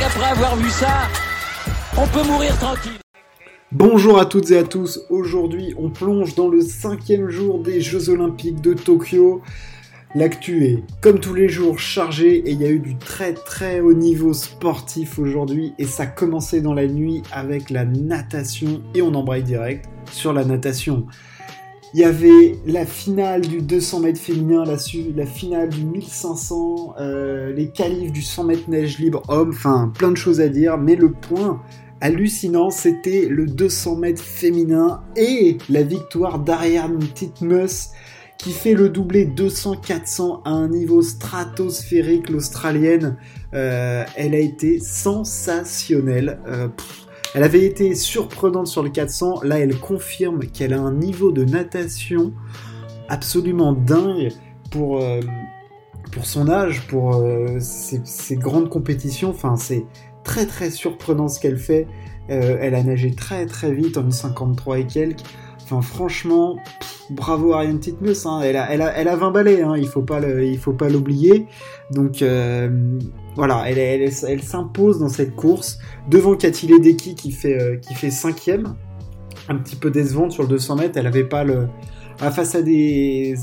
avoir vu ça, on peut mourir tranquille. Bonjour à toutes et à tous, aujourd'hui on plonge dans le cinquième jour des Jeux Olympiques de Tokyo. L'actu est, comme tous les jours, chargé et il y a eu du très très haut niveau sportif aujourd'hui et ça commençait dans la nuit avec la natation et on embraye direct sur la natation. Il y avait la finale du 200 mètres féminin, la, la finale du 1500, euh, les qualifs du 100 mètres neige libre homme, enfin plein de choses à dire, mais le point hallucinant c'était le 200 mètres féminin et la victoire d'Ariane Titmus qui fait le doublé 200-400 à un niveau stratosphérique, l'Australienne. Euh, elle a été sensationnelle. Euh, elle avait été surprenante sur le 400. Là, elle confirme qu'elle a un niveau de natation absolument dingue pour, euh, pour son âge, pour euh, ses, grandes compétitions. Enfin, c'est très très surprenant ce qu'elle fait. Euh, elle a nagé très très vite en 53 et quelques. Enfin, franchement, bravo Ariane Titmus. Hein. Elle, a, elle, a, elle, a, 20 balais, hein. il faut faut pas l'oublier. Donc, voilà, elle, s'impose dans cette course devant Cathy Ledecky qui fait, euh, qui cinquième. Un petit peu décevante sur le 200 mètres, elle avait pas le. Face à des.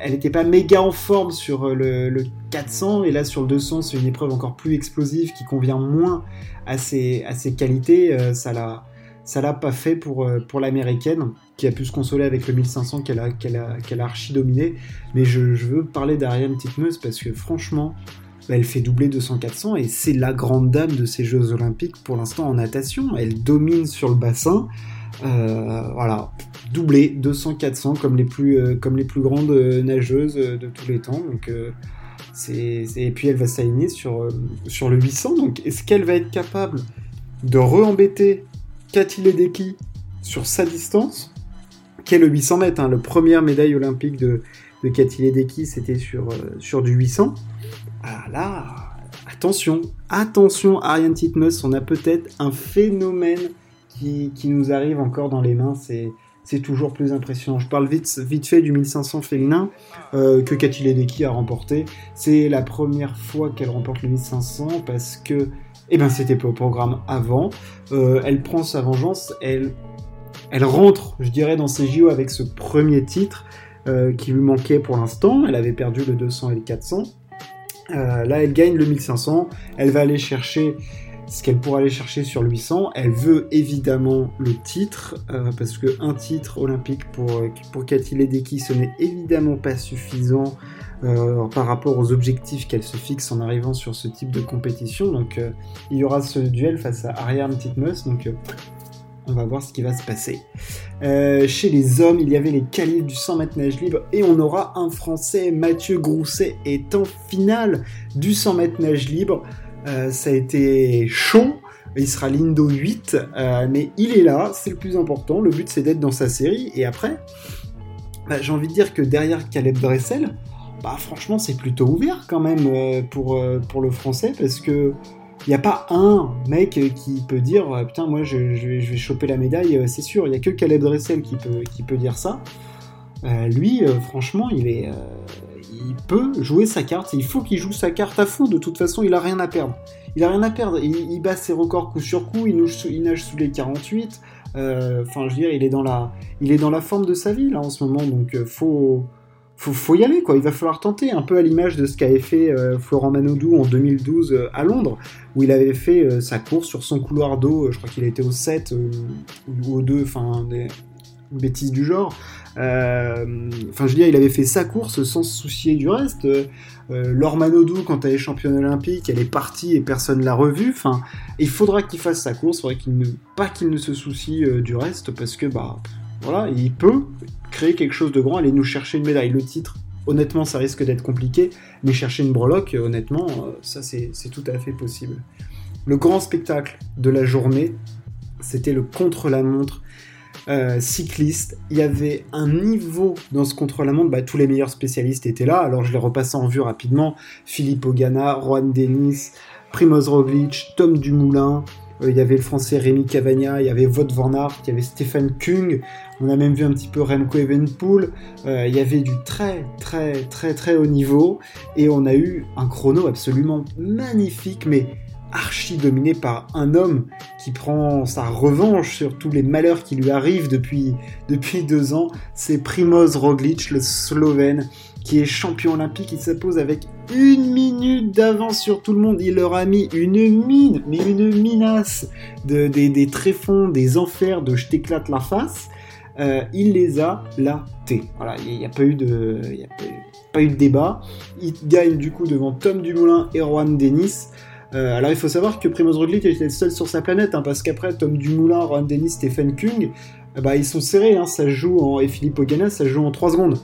Elle n'était pas méga en forme sur euh, le, 400, et là sur le 200, c'est une épreuve encore plus explosive qui convient moins à ses, à ses qualités. Euh, ça l'a. Ça l'a pas fait pour, pour l'américaine, qui a pu se consoler avec le 1500 qu'elle a, qu'elle a, qu'elle a archi dominé. Mais je, veux parler d'Ariane Titmeuse parce que franchement, elle fait doubler 200-400 et c'est la grande dame de ces Jeux Olympiques pour l'instant en natation. Elle domine sur le bassin. Euh, voilà, doublé 200-400 comme les plus euh, comme les plus grandes euh, nageuses de tous les temps. Donc et puis elle va s'aligner sur sur le 800. Donc est-ce qu'elle va être capable de re-embêter Cathy Ledecky sur sa distance, qui est le 800 mètres, hein, le première médaille olympique de, de c'était sur sur du 800. Ah là, attention, attention Ariane Titmus, on a peut-être un phénomène qui, nous arrive encore dans les mains, c'est, c'est toujours plus impressionnant. Je parle vite, vite fait du 1500 féminin euh, que Cathy Ledecky a remporté. C'est la première fois qu'elle remporte le 1500 parce que, eh ben, c'était pas au programme avant. Euh, elle prend sa vengeance, elle, elle rentre, je dirais, dans ses JO avec ce premier titre euh, qui lui manquait pour l'instant. Elle avait perdu le 200 et le 400. Euh, là, elle gagne le 1500. Elle va aller chercher ce qu'elle pourrait aller chercher sur le 800. Elle veut évidemment le titre, parce que un titre olympique pour, pour Cathy Ledecky, ce n'est évidemment pas suffisant euh, par rapport aux objectifs qu'elle se fixe en arrivant sur ce type de compétition. Donc il y aura ce duel face à Ariane Titmus. Donc on va voir ce qui va se passer. Euh, chez les hommes, il y avait les qualifs du 100 mètres nage libre et on aura un Français, Mathieu Grousset, est en finale du 100 mètres nage libre. Euh, ça a été chaud, il sera Lindo 8, euh, mais il est là, c'est le plus important. Le but c'est d'être dans sa série et après, bah, j'ai envie de dire que derrière Caleb Dressel, bah franchement c'est plutôt ouvert quand même pour, pour le français parce que il n'y a pas un mec qui peut dire euh, putain moi je, vais, choper la médaille, euh, c'est sûr. Il n'y a que Caleb Dressel qui peut, qui dire ça. Euh, lui, franchement, il il peut jouer sa carte. Il faut qu'il joue sa carte à fond. De toute façon, il a rien à perdre. Il a rien à perdre. Il, bat ses records coup sur coup. Il nage, il sous les 48. Enfin, je veux dire, il est dans la, il est dans la forme de sa vie là en ce moment. Donc, faut faut, faut y aller, quoi. Il va falloir tenter, un peu à l'image de ce qu'avait fait euh, Florent Manodou en 2012 euh, à Londres, où il avait fait euh, sa course sur son couloir d'eau, je crois qu'il était au 7 ou au 2, enfin, des bêtises du genre. Enfin, je veux dire, il avait fait sa course sans se soucier du reste. Laure Manodou, quand elle est championne olympique, elle est partie et personne l'a revue. Enfin, il faudra qu'il fasse sa course, faudrait qu'il ne, pas qu'il ne se soucie du reste, parce que, bah, voilà, il peut, créer quelque chose de grand, aller nous chercher une médaille. Le titre, honnêtement, ça risque d'être compliqué, mais chercher une breloque, honnêtement, euh, ça c'est tout à fait possible. Le grand spectacle de la journée, c'était le contre-la-montre euh, cycliste. Il y avait un niveau dans ce contre-la-montre, bah, tous les meilleurs spécialistes étaient là, alors je les repasse en vue rapidement. Philippe Ogana, Juan Denis, Primoz Roglic, Tom Dumoulin, euh, il y avait le français Rémi Cavagna, il y avait Wout van il y avait Stéphane Kung, on a même vu un petit peu Remco Evenpool, euh, il y avait du très très très très haut niveau, et on a eu un chrono absolument magnifique, mais archi dominé par un homme qui prend sa revanche sur tous les malheurs qui lui arrivent depuis, depuis deux ans. C'est Primoz Roglic, le Slovène, qui est champion olympique. Il s'impose avec une minute d'avance sur tout le monde. Il leur a mis une mine, mais une minace de, des, tréfonds, des enfers de je t'éclate la face. Euh, il les a latés. Voilà, il n'y a, pas eu de, pas eu de débat. Il gagne du coup devant Tom Dumoulin et Juan Dennis. Euh, alors il faut savoir que Primoz Roglic était seul sur sa planète, hein, parce qu'après Tom Dumoulin, Juan Dennis, Stephen Kung, euh, bah, ils sont serrés, hein, ça joue en, et Philippe Ogana, ça joue en 3 secondes.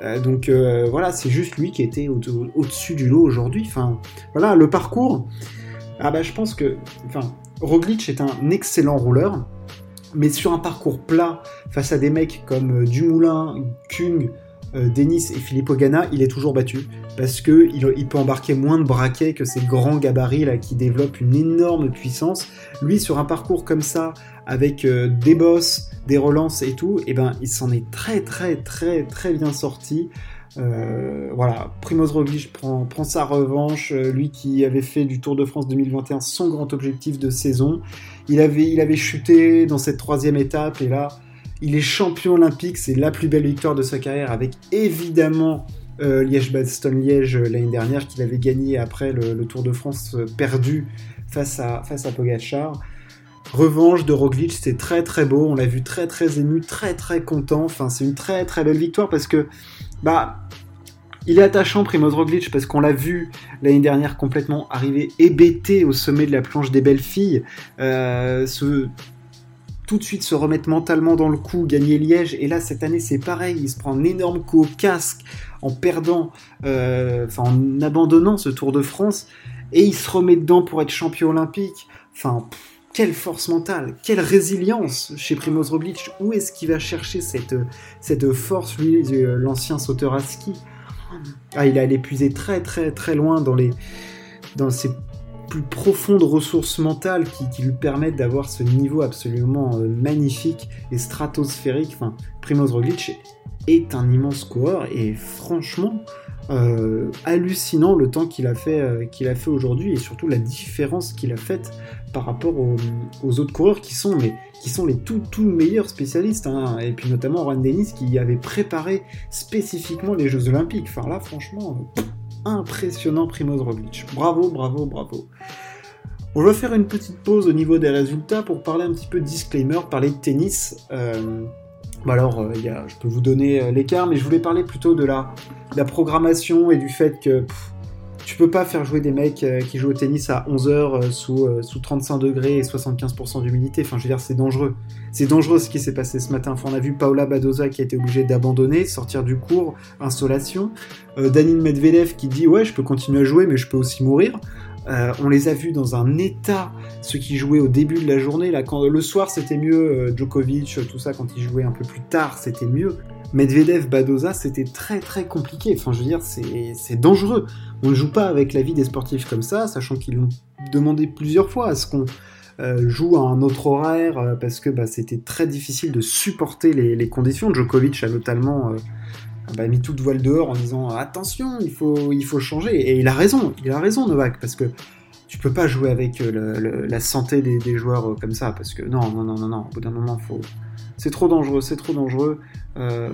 Euh, donc voilà, c'est juste lui qui était au-dessus du lot aujourd'hui. Enfin, voilà, le parcours. Ah bah je pense que, enfin, Roglic est un excellent rouleur, mais sur un parcours plat face à des mecs comme Dumoulin, Kung, Denis et Philippe Ogana, il est toujours battu parce que il, peut embarquer moins de braquets que ces grands gabarits là qui développent une énorme puissance. Lui, sur un parcours comme ça, avec euh, des bosses, des relances et tout, et eh ben il s'en est très très très très bien sorti. Euh, voilà, Primoz Roglic prend, prend sa revanche, lui qui avait fait du Tour de France 2021 son grand objectif de saison. Il avait, il avait chuté dans cette troisième étape et là, il est champion olympique, c'est la plus belle victoire de sa carrière, avec évidemment euh, Liège-Bastogne-Liège euh, l'année dernière qu'il avait gagné après le, Tour de France euh, perdu face à, face à Pogacar. Revanche de Roglic, c'était très très beau, on l'a vu très très ému, très très content. Enfin, c'est une très très belle victoire parce que bah il est attachant Primoz Roglic parce qu'on l'a vu l'année dernière complètement arriver hébété au sommet de la planche des belles filles. Tout de suite se remettre mentalement dans le coup, gagner Liège. Et là, cette année, c'est pareil. Il se prend un énorme coup au casque en perdant, euh, en abandonnant ce Tour de France. Et il se remet dedans pour être champion olympique. Enfin, quelle force mentale, quelle résilience chez Primoz Roglic. Où est-ce qu'il va chercher cette, cette force, lui, l'ancien sauteur à ski? Ah, il a l'épuiser très, très, très loin dans les dans ses plus profondes ressources mentales qui, lui permettent d'avoir ce niveau absolument euh, magnifique et stratosphérique. Enfin, Primoz Roglic est un immense coureur et franchement euh, hallucinant le temps qu'il a fait, euh, qu'il a fait aujourd'hui et surtout la différence qu'il a faite par rapport aux, autres coureurs qui sont, mais, qui sont les tout, tout meilleurs spécialistes. Hein. et puis notamment Juan Dennis qui avait préparé spécifiquement les Jeux Olympiques. Enfin là, franchement impressionnant Primoz Roglic. Bravo, bravo, bravo. On va faire une petite pause au niveau des résultats pour parler un petit peu de disclaimer, parler de tennis. Euh, bah alors, euh, je peux vous donner euh, l'écart, mais je voulais parler plutôt de la, la programmation et du fait que tu peux pas faire jouer des mecs qui jouent au tennis à 11h sous, sous 35 degrés et 75% d'humidité. Enfin, je veux dire, c'est dangereux. C'est dangereux ce qui s'est passé ce matin. On a vu Paola Badoza qui a été obligée d'abandonner, sortir du cours, insolation. Danil Medvedev qui dit Ouais, je peux continuer à jouer, mais je peux aussi mourir. Euh, on les a vus dans un état, ceux qui jouaient au début de la journée. Là, quand, le soir, c'était mieux. Euh, Djokovic, tout ça, quand ils jouaient un peu plus tard, c'était mieux. Medvedev, Badoza, c'était très très compliqué. Enfin, je veux dire, c'est dangereux. On ne joue pas avec la vie des sportifs comme ça, sachant qu'ils l'ont demandé plusieurs fois à ce qu'on euh, joue à un autre horaire, parce que bah, c'était très difficile de supporter les, conditions. Djokovic a notamment bah, mis toute voile dehors en disant attention, il faut, il faut changer. Et il a raison, il a raison Novak, parce que tu peux pas jouer avec euh, la santé des, joueurs euh, comme ça, parce que non, non, non, non, non, au bout d'un moment, faut... c'est trop dangereux, c'est trop dangereux. Euh,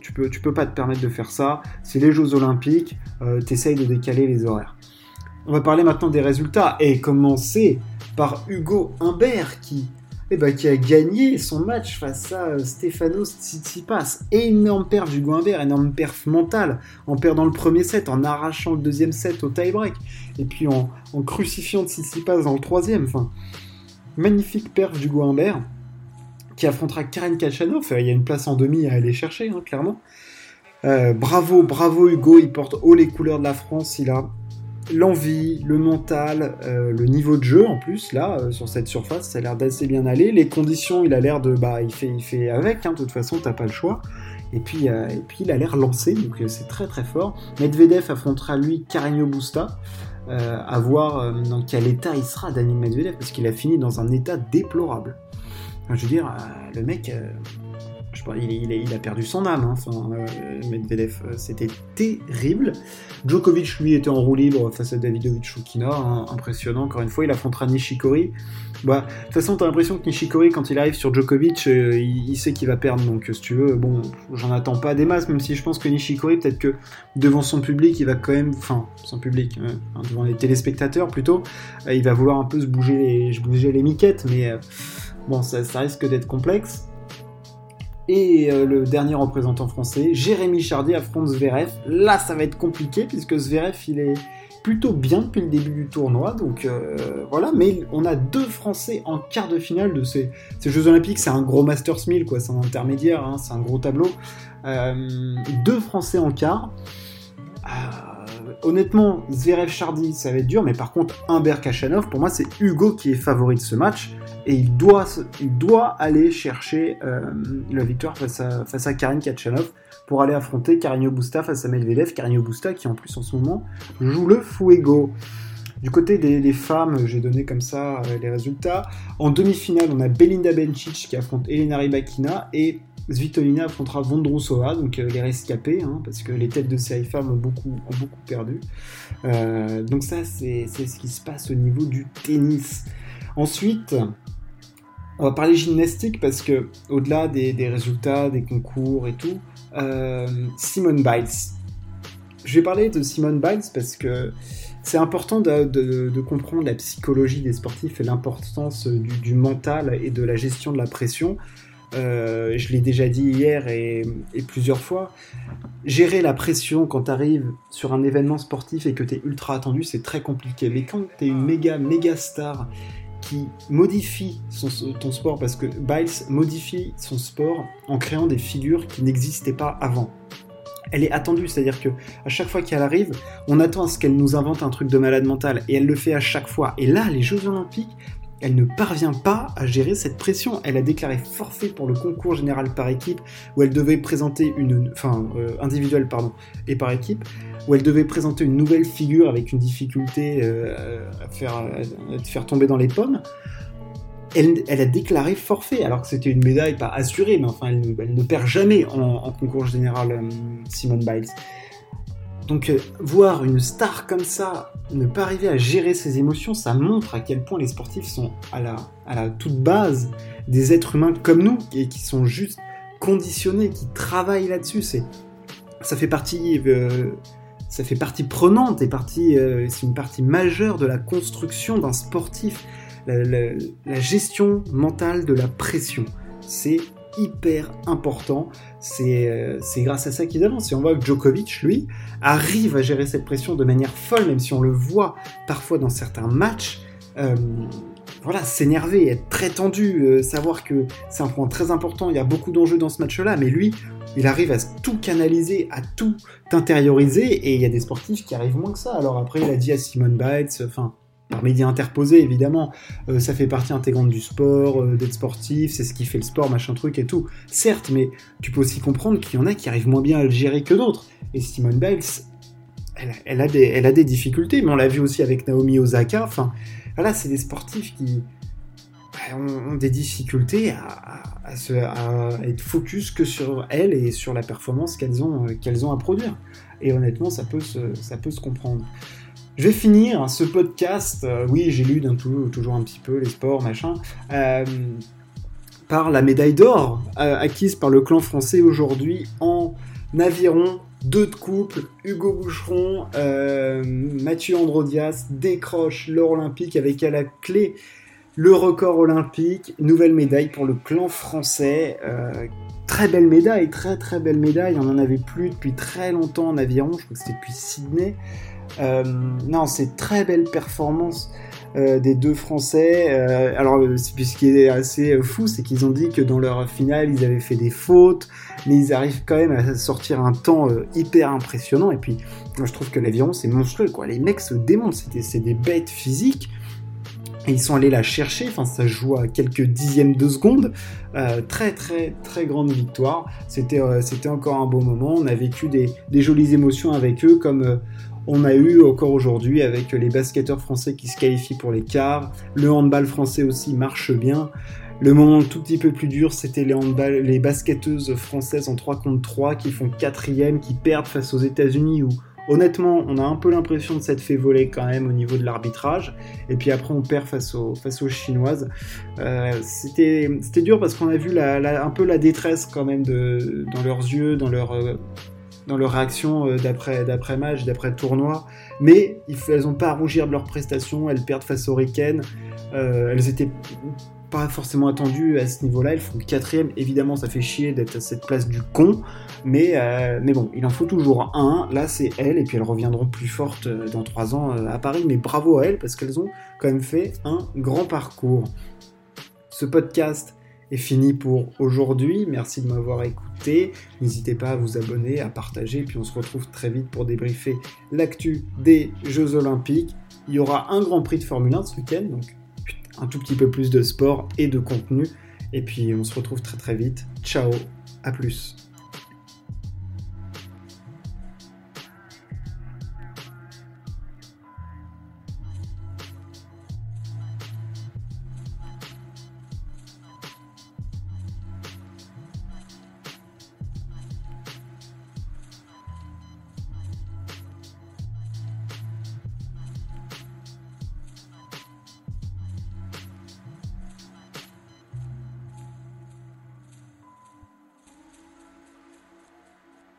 tu, peux, tu peux pas te permettre de faire ça. C'est les Jeux Olympiques, euh, t'essayes de décaler les horaires. On va parler maintenant des résultats et commencer par Hugo Humbert qui eh ben, qui a gagné son match face à euh, Stefanos Tsitsipas. Énorme perf du Guimbert, énorme perf mentale, en perdant le premier set, en arrachant le deuxième set au tie-break, et puis en, crucifiant Tsitsipas dans le troisième. Magnifique perf du Guimbert, qui affrontera Karen Kachanov. Il y a une place en demi à aller chercher, hein, clairement. Euh, bravo, bravo Hugo, il porte haut les couleurs de la France, il a l'envie, le mental, euh, le niveau de jeu en plus là euh, sur cette surface, ça a l'air d'assez bien aller. Les conditions, il a l'air de bah il fait il fait avec, hein, de toute façon t'as pas le choix. Et puis euh, et puis il a l'air lancé, donc c'est très très fort. Medvedev affrontera lui Carreño Busta. à voir dans quel état il sera Daniel Medvedev parce qu'il a fini dans un état déplorable. Je veux dire, le mec, je, il, a perdu son âme. Hein. Enfin, Medvedev, c'était terrible. Djokovic, lui, était en roue libre face à Davidovic Shukina. Hein. impressionnant, encore une fois. Il affrontera Nishikori. Bah, de toute façon, t'as l'impression que Nishikori, quand il arrive sur Djokovic, il, sait qu'il va perdre. Donc, si tu veux, bon, j'en attends pas des masses, même si je pense que Nishikori, peut-être que devant son public, il va quand même. Enfin, son public, devant les téléspectateurs plutôt, il va vouloir un peu se bouger les, bouger les miquettes, mais bon, ça, risque d'être complexe. Et euh, le dernier représentant français, Jérémy Chardy affronte Zverev. Là, ça va être compliqué puisque Zverev, il est plutôt bien depuis le début du tournoi. Donc euh, voilà, mais on a deux Français en quart de finale de ces, Jeux Olympiques. C'est un gros Masters 1000, quoi. C'est un intermédiaire, hein, c'est un gros tableau. Euh, deux Français en quart. Honnêtement, Zverev Chardy, ça va être dur, mais par contre, Humbert Kachanov, pour moi, c'est Hugo qui est favori de ce match et il doit, aller chercher euh, la victoire face à, face à Karin Kachanov pour aller affronter Carino Busta face à Medvedev. Carino Busta qui en plus en ce moment joue le Fuego. Du côté des, femmes, j'ai donné comme ça euh, les résultats. En demi-finale, on a Belinda Bencic qui affronte Elena Rybakina et Svitolina affrontera Vondrousova, donc euh, les rescapés, hein, parce que les têtes de série femmes ont beaucoup, ont beaucoup perdu. donc ça, c'est ce qui se passe au niveau du tennis. Ensuite, on va parler gymnastique parce que, au-delà des, résultats, des concours et tout, euh, Simone Biles. Je vais parler de Simone Biles parce que c'est important de, comprendre la psychologie des sportifs et l'importance du, mental et de la gestion de la pression. Euh, je l'ai déjà dit hier et, plusieurs fois. Gérer la pression quand tu arrives sur un événement sportif et que tu es ultra attendu, c'est très compliqué. Mais quand tu es une méga, méga star qui modifie ton sport parce que Biles modifie son sport en créant des figures qui n'existaient pas avant. Elle est attendue, c'est-à-dire que à chaque fois qu'elle arrive, on attend à ce qu'elle nous invente un truc de malade mental et elle le fait à chaque fois. Et là, les Jeux Olympiques, elle ne parvient pas à gérer cette pression. Elle a déclaré forfait pour le concours général par équipe où elle devait présenter une, enfin euh, individuelle pardon et par équipe où elle devait présenter une nouvelle figure avec une difficulté euh, à, faire, tomber dans les pommes. Elle, a déclaré forfait, alors que c'était une médaille pas assurée, mais enfin, elle, ne perd jamais en, concours général, euh, Simone Biles. Donc, euh, voir une star comme ça ne pas arriver à gérer ses émotions, ça montre à quel point les sportifs sont à la, la toute base des êtres humains comme nous, et qui sont juste conditionnés, qui travaillent là-dessus. C'est, ça fait partie ça fait partie prenante et partie, euh, c'est une partie majeure de la construction d'un sportif, la, gestion mentale de la pression. C'est hyper important. Euh, c'est grâce à ça qu'il avance. Et on voit que Djokovic, lui, arrive à gérer cette pression de manière folle, même si on le voit parfois dans certains matchs. Euh, voilà, s'énerver, être très tendu, savoir que c'est un point très important, il y a beaucoup d'enjeux dans ce match-là, mais lui, il arrive à tout canaliser, à tout intérioriser, et il y a des sportifs qui arrivent moins que ça. Alors après, il a dit à Simone Biles, enfin, par médias interposés évidemment, euh, ça fait partie intégrante du sport, euh, d'être sportif, c'est ce qui fait le sport, machin truc et tout. Certes, mais tu peux aussi comprendre qu'il y en a qui arrivent moins bien à le gérer que d'autres. Et Simone Biles, elle, a des, difficultés, mais on l'a vu aussi avec Naomi Osaka. Enfin, voilà, c'est des sportifs qui, ont, des difficultés à, être focus que sur elles et sur la performance qu'elles ont, euh, à produire. Et honnêtement, se, ça peut se comprendre. Je vais finir ce podcast, euh, oui j'ai lu d'un toujours un petit peu les sports, machin, euh, par la médaille d'or acquise par le clan français aujourd'hui en aviron, deux de couple, Hugo Boucheron, Mathieu Androdias décroche l'or olympique avec à la clé le record olympique, nouvelle médaille pour le clan français. Euh, très belle médaille, très très belle médaille. On en avait plus depuis très longtemps en aviron, je crois que c'était depuis Sydney. Euh, non, c'est très belle performance euh, des deux Français. alors, ce qui est assez fou, c'est qu'ils ont dit que dans leur finale, ils avaient fait des fautes, mais ils arrivent quand même à sortir un temps hyper impressionnant. Et puis, moi, je trouve que l'aviron, c'est monstrueux, quoi. Les mecs se démontent, c'est des bêtes physiques. Et ils sont allés la chercher, enfin ça joue à quelques dixièmes de seconde. Euh, très très très grande victoire. C'était euh, encore un beau moment. On a vécu des, jolies émotions avec eux comme euh, on a eu encore aujourd'hui avec les basketteurs français qui se qualifient pour les quarts. Le handball français aussi marche bien. Le moment tout petit peu plus dur, c'était les, les basketteuses françaises en 3 contre 3 qui font quatrième, qui perdent face aux États-Unis où honnêtement on a un peu l'impression de s'être fait voler quand même au niveau de l'arbitrage. Et puis après on perd face aux, face aux Chinoises. Euh, c'était dur parce qu'on a vu un peu la détresse quand même dans leurs yeux, dans leur... Euh, dans leur réaction euh, d'après d'après match, d'après tournoi, mais elles n'ont pas à rougir de leurs prestations, elles perdent face aux Ricaines, elles étaient pas forcément attendu à ce niveau-là. Elles font quatrième. Évidemment, ça fait chier d'être à cette place du con. Mais, euh, mais bon, il en faut toujours un. Là, c'est elles. Et puis elles reviendront plus fortes euh, dans trois ans euh, à Paris. Mais bravo à elles parce qu'elles ont quand même fait un grand parcours. Ce podcast est fini pour aujourd'hui. Merci de m'avoir écouté. N'hésitez pas à vous abonner, à partager. Puis on se retrouve très vite pour débriefer l'actu des Jeux Olympiques. Il y aura un Grand Prix de Formule 1 ce week-end. Donc un tout petit peu plus de sport et de contenu. Et puis on se retrouve très très vite. Ciao, à plus.